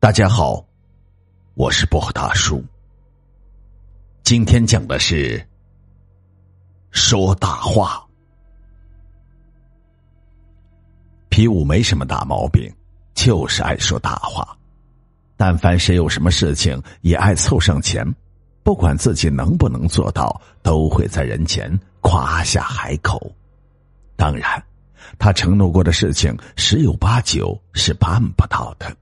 大家好，我是薄荷大叔。今天讲的是说大话。皮五没什么大毛病，就是爱说大话。但凡谁有什么事情，也爱凑上前，不管自己能不能做到，都会在人前夸下海口。当然，他承诺过的事情，十有八九是办不到的。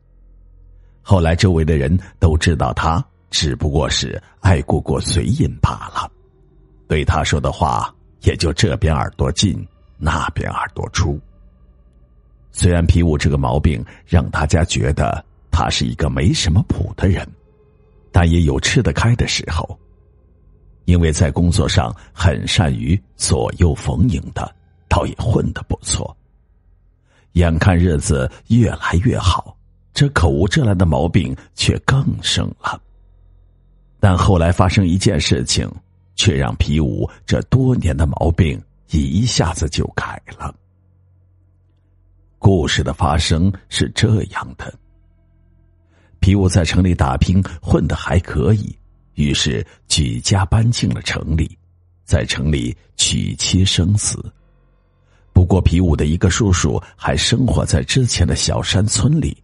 后来，周围的人都知道他只不过是爱过过嘴瘾罢了，对他说的话也就这边耳朵进，那边耳朵出。虽然皮五这个毛病让大家觉得他是一个没什么谱的人，但也有吃得开的时候，因为在工作上很善于左右逢迎的，倒也混得不错。眼看日子越来越好。这口无遮拦的毛病却更盛了。但后来发生一件事情，却让皮五这多年的毛病一下子就改了。故事的发生是这样的：皮五在城里打拼，混得还可以，于是举家搬进了城里，在城里娶妻生子。不过，皮五的一个叔叔还生活在之前的小山村里。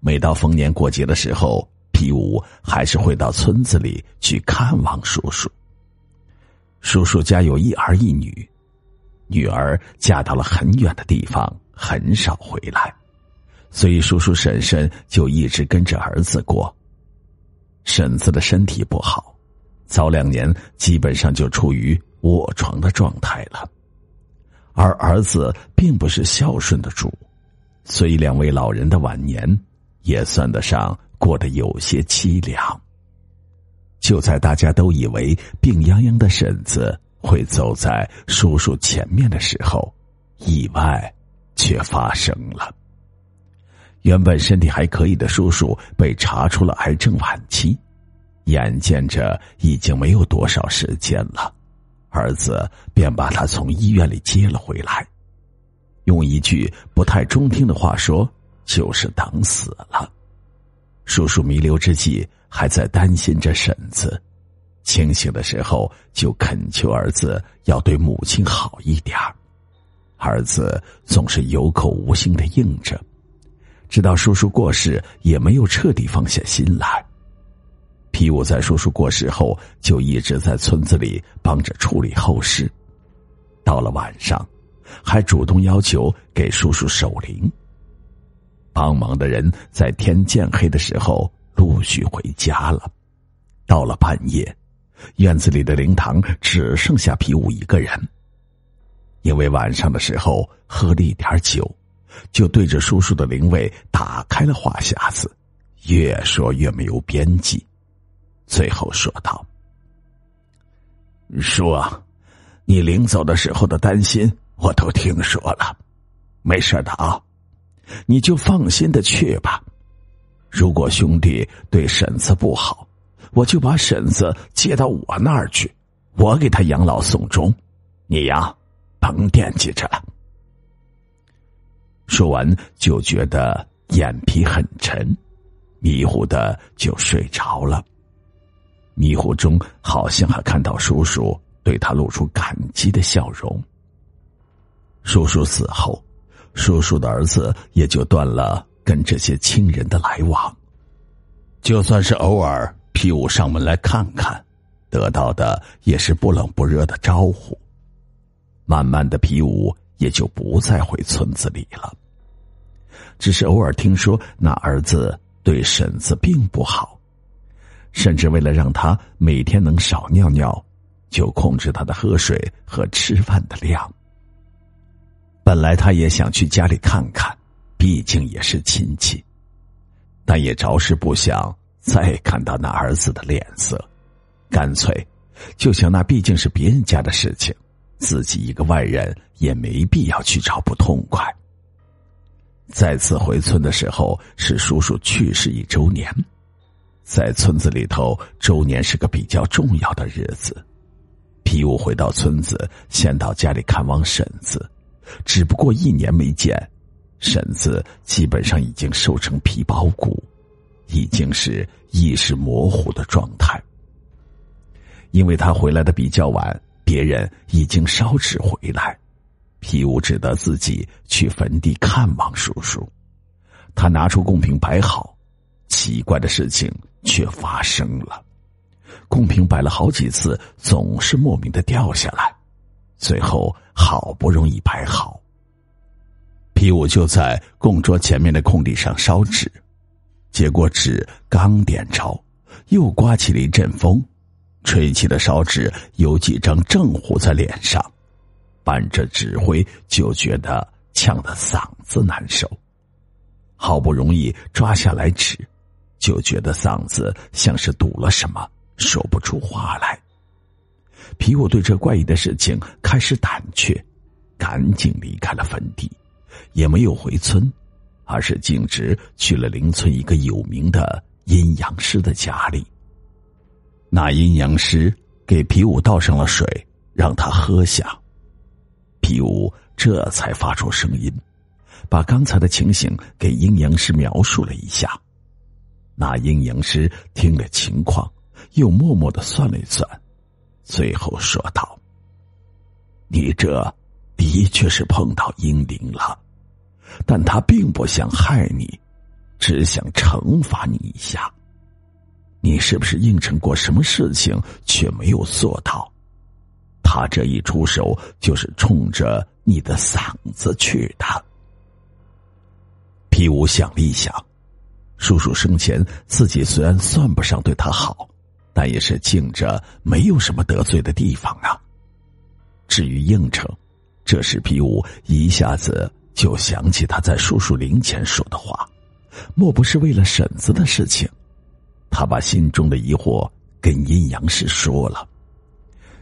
每到逢年过节的时候，皮五还是会到村子里去看望叔叔。叔叔家有一儿一女，女儿嫁到了很远的地方，很少回来，所以叔叔婶婶就一直跟着儿子过。婶子的身体不好，早两年基本上就处于卧床的状态了，而儿子并不是孝顺的主，所以两位老人的晚年。也算得上过得有些凄凉。就在大家都以为病殃殃的婶子会走在叔叔前面的时候，意外却发生了。原本身体还可以的叔叔被查出了癌症晚期，眼见着已经没有多少时间了，儿子便把他从医院里接了回来。用一句不太中听的话说。就是等死了。叔叔弥留之际，还在担心着婶子；清醒的时候，就恳求儿子要对母亲好一点儿子总是有口无心的应着，直到叔叔过世，也没有彻底放下心来。皮五在叔叔过世后，就一直在村子里帮着处理后事。到了晚上，还主动要求给叔叔守灵。帮忙的人在天渐黑的时候陆续回家了。到了半夜，院子里的灵堂只剩下皮五一个人。因为晚上的时候喝了一点酒，就对着叔叔的灵位打开了话匣子，越说越没有边际。最后说道：“叔啊，你临走的时候的担心我都听说了，没事的啊。”你就放心的去吧。如果兄弟对婶子不好，我就把婶子接到我那儿去，我给他养老送终。你呀，甭惦记着了。说完，就觉得眼皮很沉，迷糊的就睡着了。迷糊中，好像还看到叔叔对他露出感激的笑容。叔叔死后。叔叔的儿子也就断了跟这些亲人的来往，就算是偶尔皮五上门来看看，得到的也是不冷不热的招呼。慢慢的，皮五也就不再回村子里了，只是偶尔听说那儿子对婶子并不好，甚至为了让他每天能少尿尿，就控制他的喝水和吃饭的量。本来他也想去家里看看，毕竟也是亲戚，但也着实不想再看到那儿子的脸色，干脆就想那毕竟是别人家的事情，自己一个外人也没必要去找不痛快。再次回村的时候是叔叔去世一周年，在村子里头，周年是个比较重要的日子。皮五回到村子，先到家里看望婶子。只不过一年没见，婶子基本上已经瘦成皮包骨，已经是意识模糊的状态。因为他回来的比较晚，别人已经烧纸回来，皮乌只得自己去坟地看望叔叔。他拿出贡品摆好，奇怪的事情却发生了：贡品摆了好几次，总是莫名的掉下来，最后好不容易摆好，皮五就在供桌前面的空地上烧纸，结果纸刚点着，又刮起了一阵风。吹起的烧纸有几张正糊在脸上，伴着纸灰就觉得呛得嗓子难受。好不容易抓下来纸，就觉得嗓子像是堵了什么，说不出话来。皮武对这怪异的事情开始胆怯，赶紧离开了坟地，也没有回村，而是径直去了邻村一个有名的阴阳师的家里。那阴阳师给皮武倒上了水，让他喝下。皮武这才发出声音，把刚才的情形给阴阳师描述了一下。那阴阳师听了情况，又默默的算了一算，最后说道：“你这的确是碰到阴灵了，但他并不想害你，只想惩罚你一下。”你是不是应承过什么事情却没有做到？他这一出手就是冲着你的嗓子去的。皮武想了一想，叔叔生前自己虽然算不上对他好，但也是敬着没有什么得罪的地方啊。至于应承，这时皮武一下子就想起他在叔叔灵前说的话，莫不是为了婶子的事情？他把心中的疑惑跟阴阳师说了，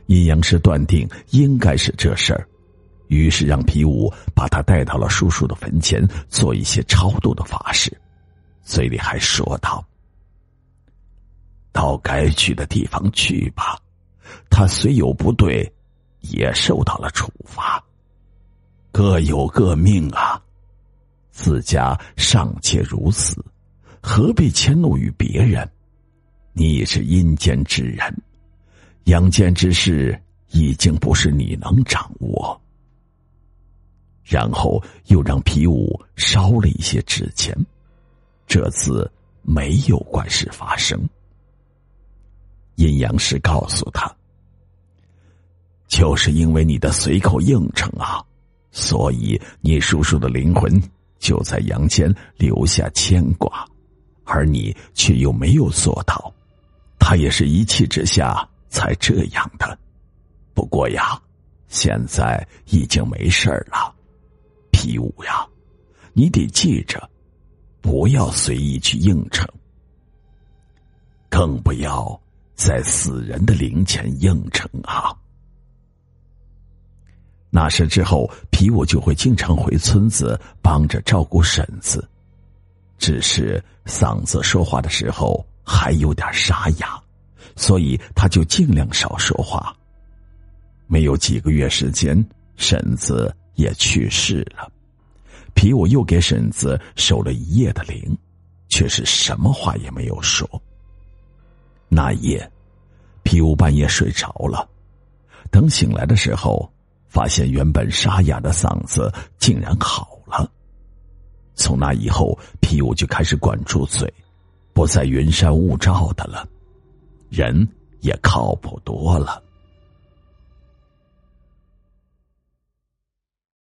阴阳师断定应该是这事儿，于是让皮武把他带到了叔叔的坟前做一些超度的法事，嘴里还说道：“到该去的地方去吧，他虽有不对，也受到了处罚，各有各命啊，自家尚且如此，何必迁怒于别人？”你是阴间之人，阳间之事已经不是你能掌握。然后又让皮武烧了一些纸钱，这次没有怪事发生。阴阳师告诉他：“就是因为你的随口应承啊，所以你叔叔的灵魂就在阳间留下牵挂，而你却又没有做到。”他也是一气之下才这样的，不过呀，现在已经没事了。皮武呀，你得记着，不要随意去应承，更不要在死人的灵前应承啊。那时之后，皮武就会经常回村子帮着照顾婶子，只是嗓子说话的时候。还有点沙哑，所以他就尽量少说话。没有几个月时间，婶子也去世了。皮武又给婶子守了一夜的灵，却是什么话也没有说。那夜，皮武半夜睡着了，等醒来的时候，发现原本沙哑的嗓子竟然好了。从那以后，皮武就开始管住嘴。不再云山雾罩的了，人也靠谱多了。